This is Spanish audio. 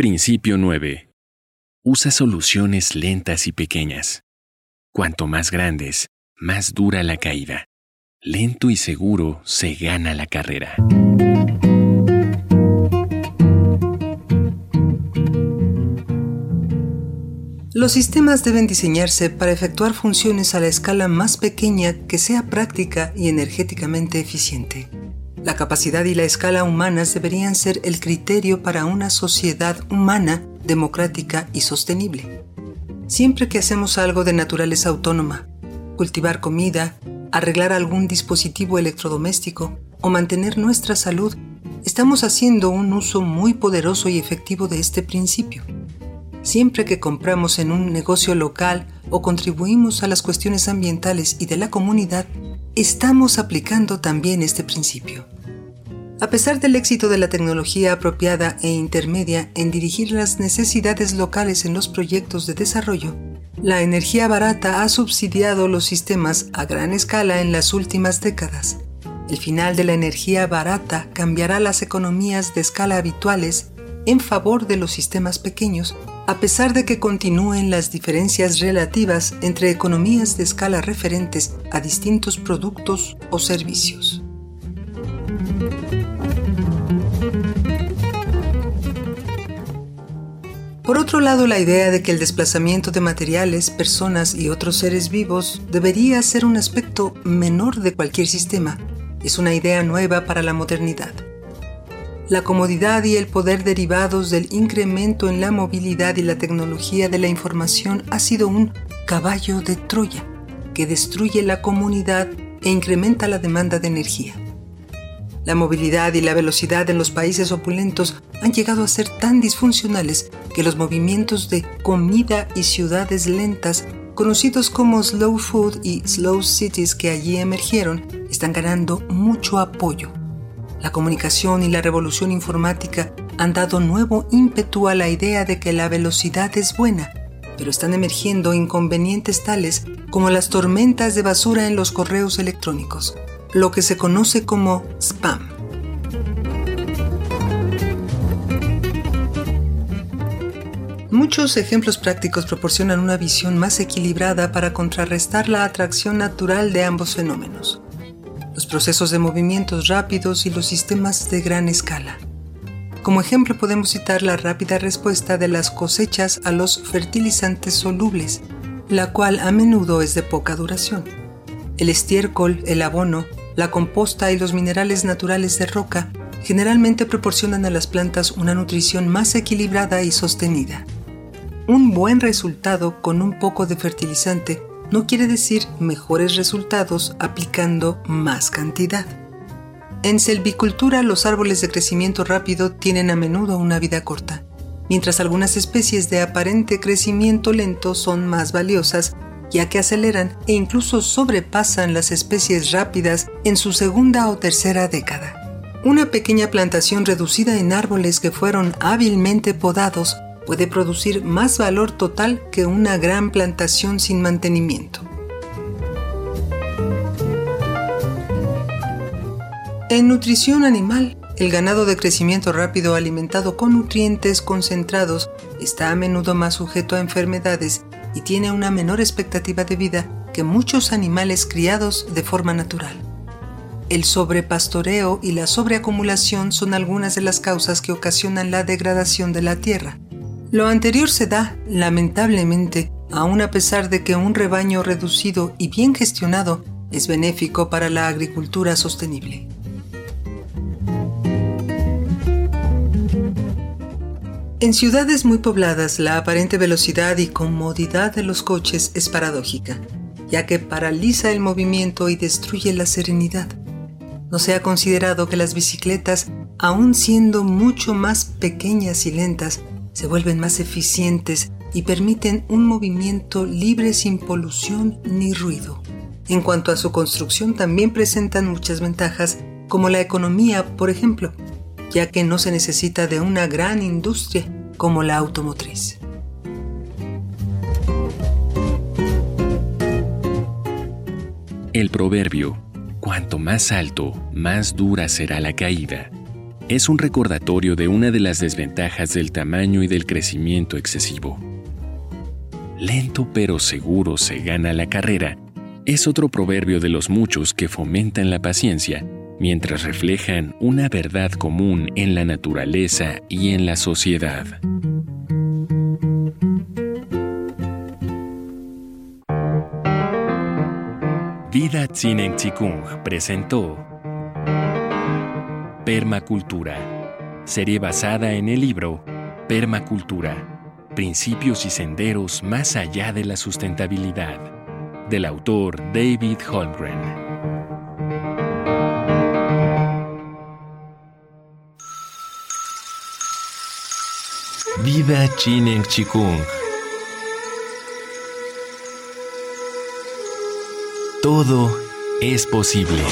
Principio 9. Usa soluciones lentas y pequeñas. Cuanto más grandes, más dura la caída. Lento y seguro se gana la carrera. Los sistemas deben diseñarse para efectuar funciones a la escala más pequeña que sea práctica y energéticamente eficiente. La capacidad y la escala humanas deberían ser el criterio para una sociedad humana, democrática y sostenible. Siempre que hacemos algo de naturaleza autónoma, cultivar comida, arreglar algún dispositivo electrodoméstico o mantener nuestra salud, estamos haciendo un uso muy poderoso y efectivo de este principio. Siempre que compramos en un negocio local o contribuimos a las cuestiones ambientales y de la comunidad, estamos aplicando también este principio. A pesar del éxito de la tecnología apropiada e intermedia en dirigir las necesidades locales en los proyectos de desarrollo, la energía barata ha subsidiado los sistemas a gran escala en las últimas décadas. El final de la energía barata cambiará las economías de escala habituales en favor de los sistemas pequeños a pesar de que continúen las diferencias relativas entre economías de escala referentes a distintos productos o servicios. Por otro lado, la idea de que el desplazamiento de materiales, personas y otros seres vivos debería ser un aspecto menor de cualquier sistema es una idea nueva para la modernidad la comodidad y el poder derivados del incremento en la movilidad y la tecnología de la información ha sido un caballo de Troya que destruye la comunidad e incrementa la demanda de energía. La movilidad y la velocidad en los países opulentos han llegado a ser tan disfuncionales que los movimientos de comida y ciudades lentas, conocidos como slow food y slow cities que allí emergieron, están ganando mucho apoyo la comunicación y la revolución informática han dado nuevo ímpetu a la idea de que la velocidad es buena, pero están emergiendo inconvenientes tales como las tormentas de basura en los correos electrónicos, lo que se conoce como spam. Muchos ejemplos prácticos proporcionan una visión más equilibrada para contrarrestar la atracción natural de ambos fenómenos los procesos de movimientos rápidos y los sistemas de gran escala. Como ejemplo podemos citar la rápida respuesta de las cosechas a los fertilizantes solubles, la cual a menudo es de poca duración. El estiércol, el abono, la composta y los minerales naturales de roca generalmente proporcionan a las plantas una nutrición más equilibrada y sostenida. Un buen resultado con un poco de fertilizante no quiere decir mejores resultados aplicando más cantidad. En selvicultura los árboles de crecimiento rápido tienen a menudo una vida corta, mientras algunas especies de aparente crecimiento lento son más valiosas ya que aceleran e incluso sobrepasan las especies rápidas en su segunda o tercera década. Una pequeña plantación reducida en árboles que fueron hábilmente podados puede producir más valor total que una gran plantación sin mantenimiento. En nutrición animal, el ganado de crecimiento rápido alimentado con nutrientes concentrados está a menudo más sujeto a enfermedades y tiene una menor expectativa de vida que muchos animales criados de forma natural. El sobrepastoreo y la sobreacumulación son algunas de las causas que ocasionan la degradación de la tierra, lo anterior se da, lamentablemente, aun a pesar de que un rebaño reducido y bien gestionado es benéfico para la agricultura sostenible. En ciudades muy pobladas, la aparente velocidad y comodidad de los coches es paradójica, ya que paraliza el movimiento y destruye la serenidad. No se ha considerado que las bicicletas aun siendo mucho más pequeñas y lentas, se vuelven más eficientes y permiten un movimiento libre sin polución ni ruido. En cuanto a su construcción también presentan muchas ventajas, como la economía, por ejemplo, ya que no se necesita de una gran industria como la automotriz. El proverbio, cuanto más alto, más dura será la caída, es un recordatorio de una de las desventajas del tamaño y del crecimiento excesivo. Lento pero seguro se gana la carrera es otro proverbio de los muchos que fomentan la paciencia mientras reflejan una verdad común en la naturaleza y en la sociedad. Vida Tsinen Chikung presentó Permacultura, serie basada en el libro Permacultura, Principios y Senderos más allá de la sustentabilidad, del autor David Holmgren. Vida Chinen Chikung. Todo es posible.